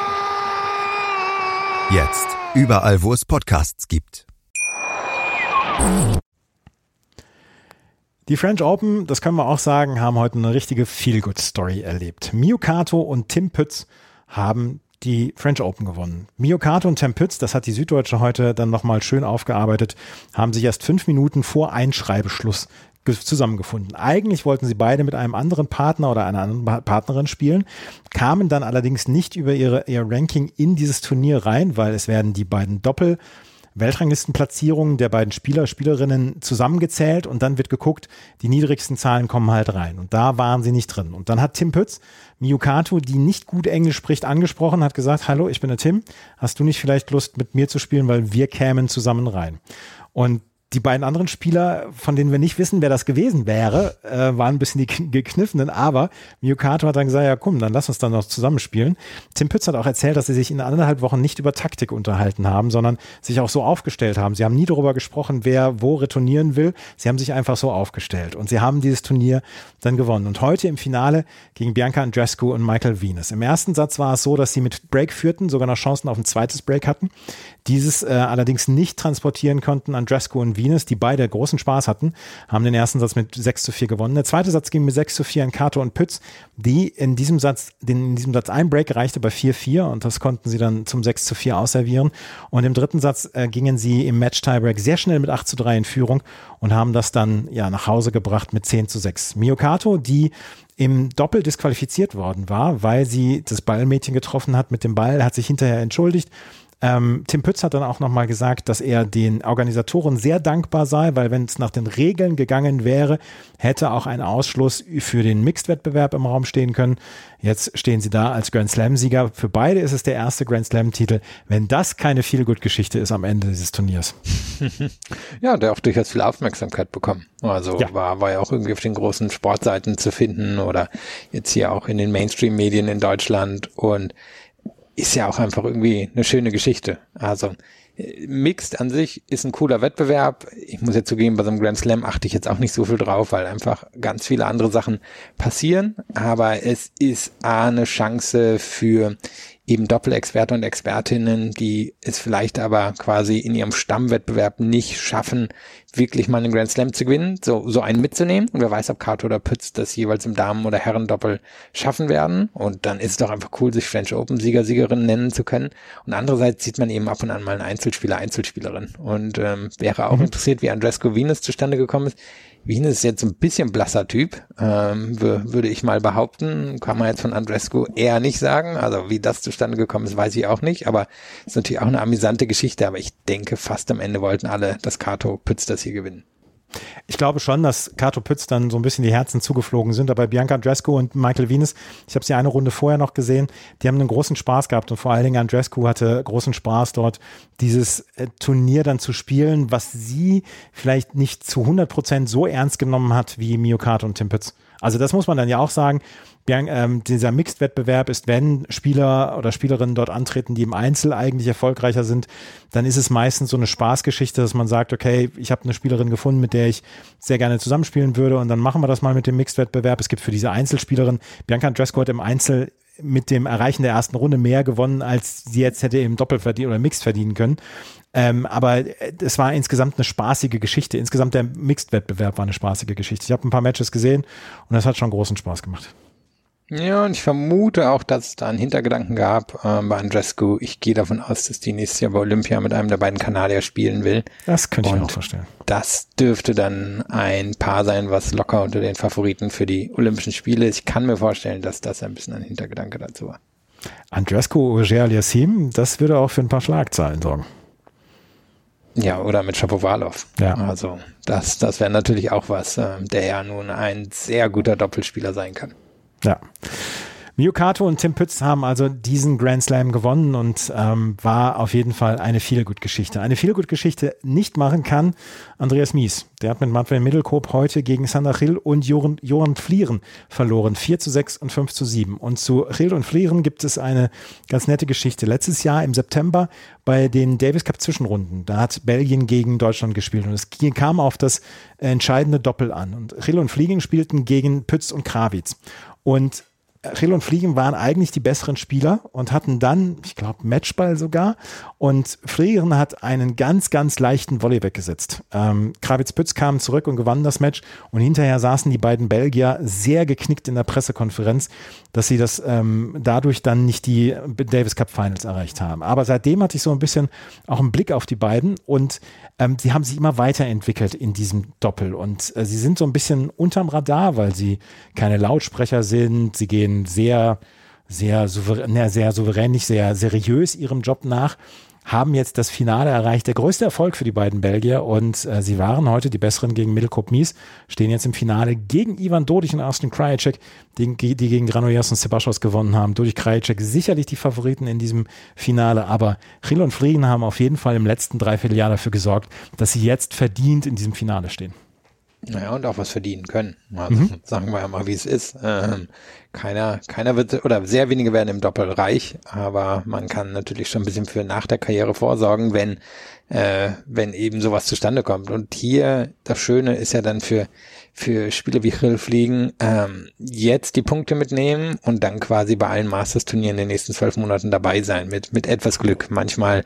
Jetzt. Überall, wo es Podcasts gibt. Die French Open, das können wir auch sagen, haben heute eine richtige Feel-Good-Story erlebt. Mio Kato und Tim Pütz haben die French Open gewonnen. Mio und Tim das hat die Süddeutsche heute dann nochmal schön aufgearbeitet, haben sich erst fünf Minuten vor Einschreibeschluss zusammengefunden. Eigentlich wollten sie beide mit einem anderen Partner oder einer anderen Partnerin spielen, kamen dann allerdings nicht über ihre, ihr Ranking in dieses Turnier rein, weil es werden die beiden Doppel Weltranglistenplatzierungen der beiden Spieler, Spielerinnen zusammengezählt und dann wird geguckt, die niedrigsten Zahlen kommen halt rein. Und da waren sie nicht drin. Und dann hat Tim Pütz Miyukato, die nicht gut Englisch spricht, angesprochen, hat gesagt, hallo, ich bin der Tim, hast du nicht vielleicht Lust mit mir zu spielen, weil wir kämen zusammen rein. Und die beiden anderen Spieler, von denen wir nicht wissen, wer das gewesen wäre, äh, waren ein bisschen die gekniffenen, aber Miyukato hat dann gesagt, ja komm, dann lass uns dann noch zusammenspielen. Tim Pütz hat auch erzählt, dass sie sich in anderthalb Wochen nicht über Taktik unterhalten haben, sondern sich auch so aufgestellt haben. Sie haben nie darüber gesprochen, wer wo retournieren will. Sie haben sich einfach so aufgestellt und sie haben dieses Turnier dann gewonnen. Und heute im Finale gegen Bianca Andrescu und Michael Venus. Im ersten Satz war es so, dass sie mit Break führten, sogar noch Chancen auf ein zweites Break hatten. Dieses äh, allerdings nicht transportieren konnten Andrescu und Venus, die beide großen Spaß hatten, haben den ersten Satz mit 6 zu 4 gewonnen. Der zweite Satz ging mit 6 zu 4 an Kato und Pütz, die in diesem Satz, den, in diesem Satz ein Break reichte bei 4-4 und das konnten sie dann zum 6 zu 4 ausservieren. Und im dritten Satz äh, gingen sie im Match-Tiebreak sehr schnell mit 8 zu 3 in Führung und haben das dann ja nach Hause gebracht mit 10 zu 6. Miyokato, die im Doppel disqualifiziert worden war, weil sie das Ballmädchen getroffen hat mit dem Ball, hat sich hinterher entschuldigt ähm, Tim Pütz hat dann auch nochmal gesagt, dass er den Organisatoren sehr dankbar sei, weil wenn es nach den Regeln gegangen wäre, hätte auch ein Ausschluss für den Mixed-Wettbewerb im Raum stehen können. Jetzt stehen sie da als Grand Slam-Sieger. Für beide ist es der erste Grand Slam-Titel. Wenn das keine Feel-Good-Geschichte ist am Ende dieses Turniers. ja, der auch durchaus viel Aufmerksamkeit bekommen. Also ja. war, war ja auch irgendwie auf den großen Sportseiten zu finden oder jetzt hier auch in den Mainstream-Medien in Deutschland und ist ja auch einfach irgendwie eine schöne Geschichte. Also Mixed an sich ist ein cooler Wettbewerb. Ich muss jetzt zugeben, bei so einem Grand Slam achte ich jetzt auch nicht so viel drauf, weil einfach ganz viele andere Sachen passieren. Aber es ist A, eine Chance für eben Doppelexperte und Expertinnen, die es vielleicht aber quasi in ihrem Stammwettbewerb nicht schaffen, wirklich mal einen Grand Slam zu gewinnen, so, so einen mitzunehmen. Und wer weiß, ob Kato oder Pütz das jeweils im Damen- oder Herrendoppel schaffen werden. Und dann ist es doch einfach cool, sich French Open Sieger, Siegerin nennen zu können. Und andererseits sieht man eben ab und an mal einen Einzelspieler, Einzelspielerin. Und ähm, wäre auch mhm. interessiert, wie Andresco Venus zustande gekommen ist. Wien ist jetzt ein bisschen blasser Typ, ähm, würde ich mal behaupten. Kann man jetzt von Andrescu eher nicht sagen. Also wie das zustande gekommen ist, weiß ich auch nicht. Aber ist natürlich auch eine amüsante Geschichte. Aber ich denke, fast am Ende wollten alle, dass Kato Pütz das hier gewinnen. Ich glaube schon, dass Kato Pütz dann so ein bisschen die Herzen zugeflogen sind. Aber Bianca Andrescu und Michael Venus, ich habe sie eine Runde vorher noch gesehen, die haben einen großen Spaß gehabt. Und vor allen Dingen Andrescu hatte großen Spaß dort, dieses äh, Turnier dann zu spielen, was sie vielleicht nicht zu 100 Prozent so ernst genommen hat wie Mio Kato und Tim Pütz. Also das muss man dann ja auch sagen. Ähm, dieser Mixed-Wettbewerb ist, wenn Spieler oder Spielerinnen dort antreten, die im Einzel eigentlich erfolgreicher sind, dann ist es meistens so eine Spaßgeschichte, dass man sagt, okay, ich habe eine Spielerin gefunden, mit der ich sehr gerne zusammenspielen würde und dann machen wir das mal mit dem Mixed-Wettbewerb. Es gibt für diese Einzelspielerin, Bianca Andrescu hat im Einzel mit dem Erreichen der ersten Runde mehr gewonnen, als sie jetzt hätte im Doppel verdienen oder Mixed verdienen können. Ähm, aber es war insgesamt eine spaßige Geschichte. Insgesamt der Mixed-Wettbewerb war eine spaßige Geschichte. Ich habe ein paar Matches gesehen und das hat schon großen Spaß gemacht. Ja, und ich vermute auch, dass es da einen Hintergedanken gab äh, bei Andrescu. Ich gehe davon aus, dass die nächstes Jahr bei Olympia mit einem der beiden Kanadier spielen will. Das könnte ich mir auch vorstellen. Das dürfte dann ein Paar sein, was locker unter den Favoriten für die Olympischen Spiele ist. Ich kann mir vorstellen, dass das ein bisschen ein Hintergedanke dazu war. Andrescu Ogier Aliassim, das würde auch für ein paar Schlagzeilen sorgen. Ja, oder mit Shapovalov. Ja. Also das, das wäre natürlich auch was, äh, der ja nun ein sehr guter Doppelspieler sein kann. Ja. Mio Kato und Tim Pütz haben also diesen Grand Slam gewonnen und ähm, war auf jeden Fall eine Feelgood-Geschichte. Eine Feelgood-Geschichte nicht machen kann Andreas Mies. Der hat mit Matvey Mittelkoop heute gegen Sander Hill und Joran, Joran Flieren verloren. 4 zu 6 und 5 zu 7. Und zu Hill und Flieren gibt es eine ganz nette Geschichte. Letztes Jahr im September bei den Davis Cup Zwischenrunden, da hat Belgien gegen Deutschland gespielt und es kam auf das entscheidende Doppel an. Und Hill und Fliegen spielten gegen Pütz und Krawitz. Und Rill und Fliegen waren eigentlich die besseren Spieler und hatten dann, ich glaube, Matchball sogar. Und Fliegen hat einen ganz, ganz leichten Volley weggesetzt. Ähm, Kravitz-Pütz kam zurück und gewann das Match. Und hinterher saßen die beiden Belgier sehr geknickt in der Pressekonferenz, dass sie das ähm, dadurch dann nicht die Davis Cup Finals erreicht haben. Aber seitdem hatte ich so ein bisschen auch einen Blick auf die beiden und ähm, sie haben sich immer weiterentwickelt in diesem Doppel. Und äh, sie sind so ein bisschen unterm Radar, weil sie keine Lautsprecher sind. Sie gehen gehen sehr, sehr souverän, sehr souverän, nicht sehr seriös ihrem Job nach, haben jetzt das Finale erreicht. Der größte Erfolg für die beiden Belgier und äh, sie waren heute die besseren gegen Mittelkop Mies, stehen jetzt im Finale gegen Ivan Dodig und Austin Krajicek, die, die gegen Granollers und Sebastos gewonnen haben. Dodig Krajicek sicherlich die Favoriten in diesem Finale, aber Chil und Frieden haben auf jeden Fall im letzten Dreivierteljahr dafür gesorgt, dass sie jetzt verdient in diesem Finale stehen. Naja, und auch was verdienen können. Also, mhm. Sagen wir ja mal, wie es ist. Ähm, keiner, keiner wird, oder sehr wenige werden im Doppel reich, aber man kann natürlich schon ein bisschen für nach der Karriere vorsorgen, wenn, äh, wenn eben sowas zustande kommt. Und hier, das Schöne ist ja dann für, für Spiele wie Hill fliegen, ähm, jetzt die Punkte mitnehmen und dann quasi bei allen Masters-Turnieren in den nächsten zwölf Monaten dabei sein, mit, mit etwas Glück. Manchmal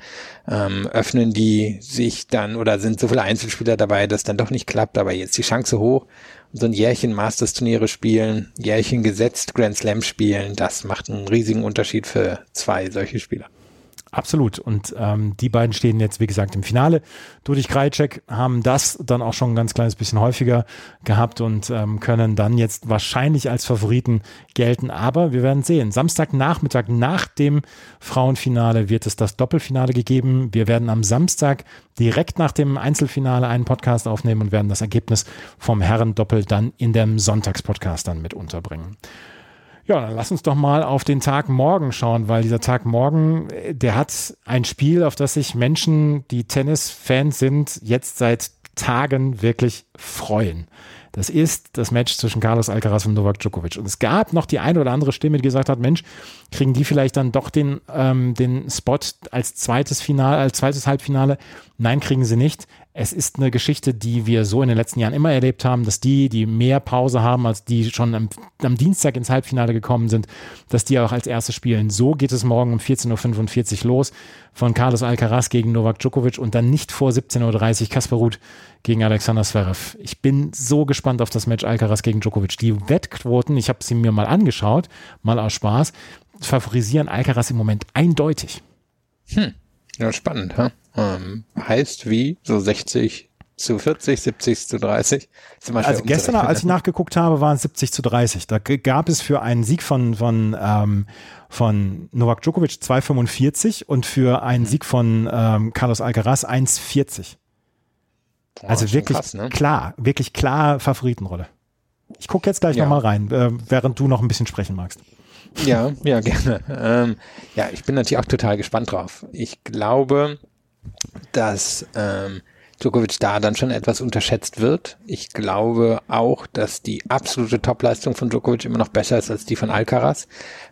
ähm, öffnen die sich dann oder sind so viele Einzelspieler dabei, dass dann doch nicht klappt, aber jetzt die Chance hoch so ein Jährchen Masters-Turniere spielen, Jährchen gesetzt Grand Slam spielen, das macht einen riesigen Unterschied für zwei solche Spieler. Absolut. Und ähm, die beiden stehen jetzt, wie gesagt, im Finale. Dudich Krajcek haben das dann auch schon ein ganz kleines bisschen häufiger gehabt und ähm, können dann jetzt wahrscheinlich als Favoriten gelten. Aber wir werden sehen. Samstagnachmittag nach dem Frauenfinale wird es das Doppelfinale gegeben. Wir werden am Samstag direkt nach dem Einzelfinale einen Podcast aufnehmen und werden das Ergebnis vom Herrendoppel dann in dem Sonntagspodcast dann mit unterbringen. Ja, dann lass uns doch mal auf den Tag morgen schauen, weil dieser Tag morgen, äh, der hat ein Spiel, auf das sich Menschen, die Tennis-Fans sind, jetzt seit Tagen wirklich freuen. Das ist das Match zwischen Carlos Alcaraz und Novak Djokovic. Und es gab noch die eine oder andere Stimme, die gesagt hat, Mensch, kriegen die vielleicht dann doch den, ähm, den Spot als zweites Finale, als zweites Halbfinale? Nein, kriegen sie nicht. Es ist eine Geschichte, die wir so in den letzten Jahren immer erlebt haben, dass die, die mehr Pause haben, als die schon am, am Dienstag ins Halbfinale gekommen sind, dass die auch als erste spielen. So geht es morgen um 14.45 Uhr los von Carlos Alcaraz gegen Novak Djokovic und dann nicht vor 17.30 Uhr Kasper Ruth gegen Alexander Zverev. Ich bin so gespannt auf das Match Alcaraz gegen Djokovic. Die Wettquoten, ich habe sie mir mal angeschaut, mal aus Spaß, favorisieren Alcaraz im Moment eindeutig. Hm. Ja, spannend, ha? Ähm, heißt wie? So 60 zu 40, 70 zu 30. Also gestern, als ich nachgeguckt habe, waren es 70 zu 30. Da gab es für einen Sieg von, von, ähm, von Novak Djokovic 2,45 und für einen mhm. Sieg von ähm, Carlos Alcaraz 1,40. Also wirklich krass, ne? klar, wirklich klar Favoritenrolle. Ich gucke jetzt gleich ja. nochmal rein, äh, während du noch ein bisschen sprechen magst. Ja, ja, gerne. Ähm, ja, ich bin natürlich auch total gespannt drauf. Ich glaube, dass ähm, Djokovic da dann schon etwas unterschätzt wird. Ich glaube auch, dass die absolute Topleistung von Djokovic immer noch besser ist als die von Alcaraz,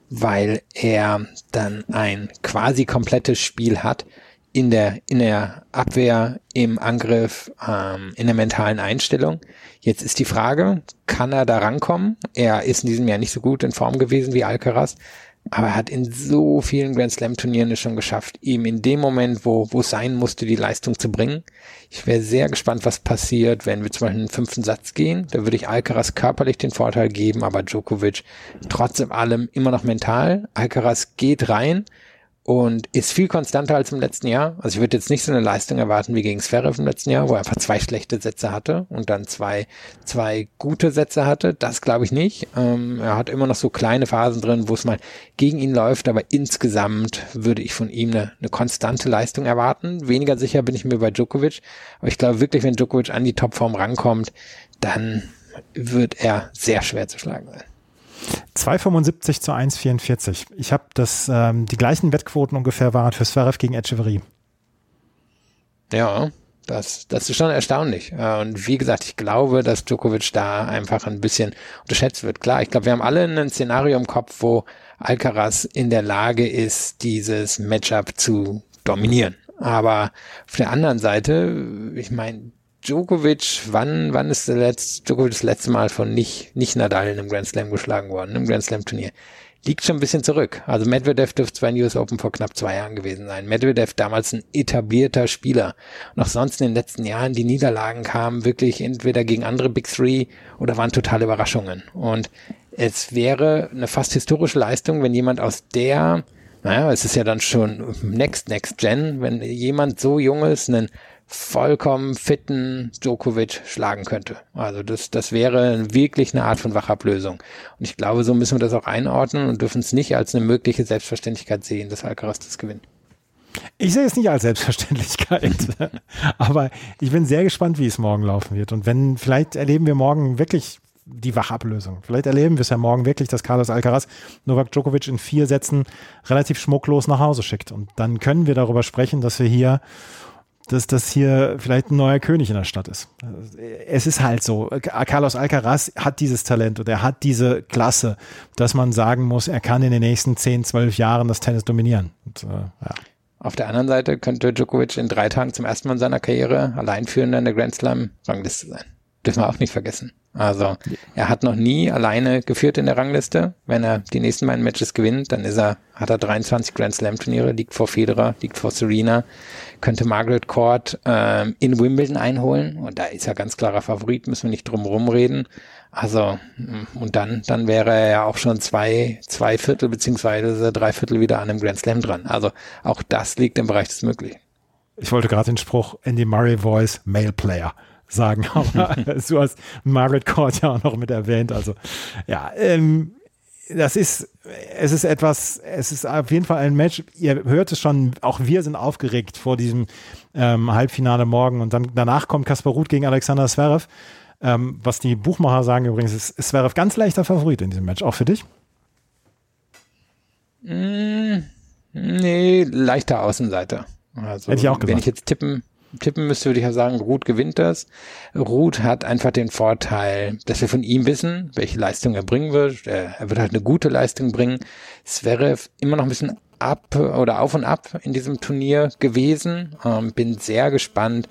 weil er dann ein quasi komplettes Spiel hat in der, in der Abwehr, im Angriff, ähm, in der mentalen Einstellung. Jetzt ist die Frage, kann er da rankommen? Er ist in diesem Jahr nicht so gut in Form gewesen wie Alcaraz, aber er hat in so vielen Grand Slam Turnieren es schon geschafft, ihm in dem Moment, wo, wo es sein musste, die Leistung zu bringen. Ich wäre sehr gespannt, was passiert, wenn wir zum Beispiel einen fünften Satz gehen. Da würde ich Alcaraz körperlich den Vorteil geben, aber Djokovic trotzdem allem immer noch mental. Alcaraz geht rein, und ist viel konstanter als im letzten Jahr. Also ich würde jetzt nicht so eine Leistung erwarten wie gegen Zverev im letzten Jahr, wo er einfach zwei schlechte Sätze hatte und dann zwei, zwei gute Sätze hatte. Das glaube ich nicht. Ähm, er hat immer noch so kleine Phasen drin, wo es mal gegen ihn läuft, aber insgesamt würde ich von ihm eine, eine konstante Leistung erwarten. Weniger sicher bin ich mir bei Djokovic, aber ich glaube wirklich, wenn Djokovic an die Topform rankommt, dann wird er sehr schwer zu schlagen sein. 2,75 zu 1,44. Ich habe das, ähm, die gleichen Wettquoten ungefähr waren für Zverev gegen Echeverry. Ja, das, das ist schon erstaunlich. Äh, und wie gesagt, ich glaube, dass Djokovic da einfach ein bisschen unterschätzt wird. Klar, ich glaube, wir haben alle ein Szenario im Kopf, wo Alcaraz in der Lage ist, dieses Matchup zu dominieren. Aber auf der anderen Seite, ich meine, Djokovic, wann, wann ist der letzte, Djokovic das letzte Mal von nicht, nicht Nadal in einem Grand Slam geschlagen worden, im Grand Slam Turnier? Liegt schon ein bisschen zurück. Also Medvedev dürfte in US Open vor knapp zwei Jahren gewesen sein. Medvedev damals ein etablierter Spieler. Auch sonst in den letzten Jahren die Niederlagen kamen wirklich entweder gegen andere Big Three oder waren totale Überraschungen. Und es wäre eine fast historische Leistung, wenn jemand aus der, naja, es ist ja dann schon Next, Next Gen, wenn jemand so jung ist, einen vollkommen fitten Djokovic schlagen könnte. Also das, das wäre wirklich eine Art von Wachablösung. Und ich glaube, so müssen wir das auch einordnen und dürfen es nicht als eine mögliche Selbstverständlichkeit sehen, dass Alcaraz das gewinnt. Ich sehe es nicht als Selbstverständlichkeit, aber ich bin sehr gespannt, wie es morgen laufen wird. Und wenn, vielleicht erleben wir morgen wirklich die Wachablösung. Vielleicht erleben wir es ja morgen wirklich, dass Carlos Alcaraz Novak Djokovic in vier Sätzen relativ schmucklos nach Hause schickt. Und dann können wir darüber sprechen, dass wir hier dass das hier vielleicht ein neuer König in der Stadt ist. Es ist halt so. Carlos Alcaraz hat dieses Talent und er hat diese Klasse, dass man sagen muss, er kann in den nächsten 10, 12 Jahren das Tennis dominieren. Und, äh, ja. Auf der anderen Seite könnte Djokovic in drei Tagen zum ersten Mal in seiner Karriere alleinführender in der Grand Slam Rangliste sein. Dürfen wir auch nicht vergessen. Also er hat noch nie alleine geführt in der Rangliste. Wenn er die nächsten beiden Matches gewinnt, dann ist er, hat er 23 Grand Slam Turniere, liegt vor Federer, liegt vor Serena, könnte Margaret Court ähm, in Wimbledon einholen und da ist er ganz klarer Favorit, müssen wir nicht drum herum reden. Also mm, und dann, dann wäre er ja auch schon zwei, zwei Viertel beziehungsweise drei Viertel wieder an einem Grand Slam dran. Also auch das liegt im Bereich des Möglichen. Ich wollte gerade den Spruch Andy Murray Voice Male Player sagen. Aber du hast Margaret Court ja auch noch mit erwähnt. Also ja, ähm, das ist, es ist etwas, es ist auf jeden Fall ein Match. Ihr hört es schon, auch wir sind aufgeregt vor diesem ähm, Halbfinale morgen. Und dann danach kommt Kaspar Ruth gegen Alexander Zverev. Ähm, was die Buchmacher sagen übrigens, ist Zverev ganz leichter Favorit in diesem Match. Auch für dich? Mm, nee, leichter Außenseiter. Also, Hätte ich auch gesagt. Wenn ich jetzt tippen, tippen müsste, würde ich ja sagen, Ruth gewinnt das. Ruth hat einfach den Vorteil, dass wir von ihm wissen, welche Leistung er bringen wird. Er, wird halt eine gute Leistung bringen. Zverev immer noch ein bisschen ab oder auf und ab in diesem Turnier gewesen. Ähm, bin sehr gespannt,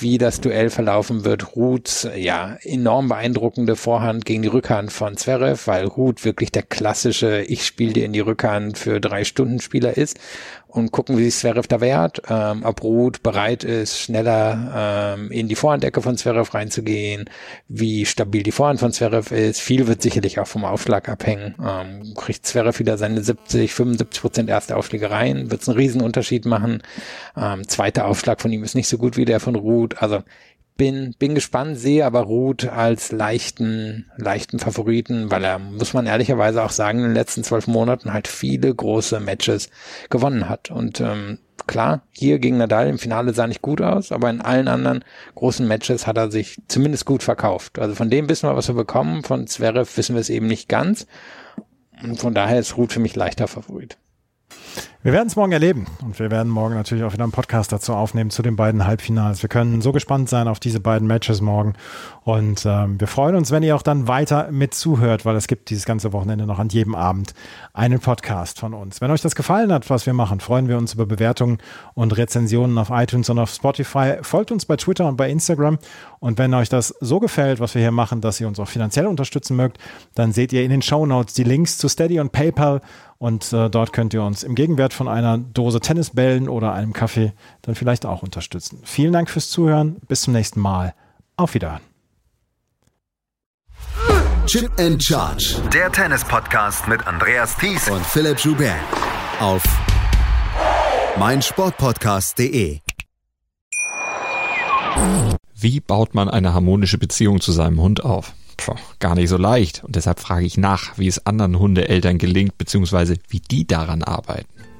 wie das Duell verlaufen wird. Ruths ja enorm beeindruckende Vorhand gegen die Rückhand von Zverev, weil Ruth wirklich der klassische Ich spiele dir in die Rückhand für drei Stunden Spieler ist und gucken, wie sich Zverev da wehrt, ähm, ob Ruth bereit ist, schneller ähm, in die Vorhandecke von Zverev reinzugehen, wie stabil die Vorhand von Zverev ist. Viel wird sicherlich auch vom Aufschlag abhängen. Ähm, kriegt Zverev wieder seine 70, 75 Prozent erste Aufschläge rein, wird es einen Riesenunterschied machen. Ähm, zweiter Aufschlag von ihm ist nicht so gut wie der von Ruth. Also bin, bin gespannt, sehe aber Ruth als leichten, leichten Favoriten, weil er, muss man ehrlicherweise auch sagen, in den letzten zwölf Monaten halt viele große Matches gewonnen hat. Und ähm, klar, hier gegen Nadal im Finale sah nicht gut aus, aber in allen anderen großen Matches hat er sich zumindest gut verkauft. Also von dem wissen wir, was wir bekommen, von Zverev wissen wir es eben nicht ganz. Und von daher ist Ruth für mich leichter Favorit. Wir werden es morgen erleben und wir werden morgen natürlich auch wieder einen Podcast dazu aufnehmen zu den beiden Halbfinals. Wir können so gespannt sein auf diese beiden Matches morgen und ähm, wir freuen uns, wenn ihr auch dann weiter mit zuhört, weil es gibt dieses ganze Wochenende noch an jedem Abend einen Podcast von uns. Wenn euch das gefallen hat, was wir machen, freuen wir uns über Bewertungen und Rezensionen auf iTunes und auf Spotify. Folgt uns bei Twitter und bei Instagram und wenn euch das so gefällt, was wir hier machen, dass ihr uns auch finanziell unterstützen mögt, dann seht ihr in den Show Notes die Links zu Steady und PayPal und äh, dort könnt ihr uns im Gegenwert von einer Dose Tennisbällen oder einem Kaffee dann vielleicht auch unterstützen. Vielen Dank fürs Zuhören. Bis zum nächsten Mal. Auf Wiederhören. Chip and Charge. Der Tennis-Podcast mit Andreas Thies und Philipp Joubert. Auf meinsportpodcast.de. Wie baut man eine harmonische Beziehung zu seinem Hund auf? Puh, gar nicht so leicht. Und deshalb frage ich nach, wie es anderen Hundeeltern gelingt, beziehungsweise wie die daran arbeiten.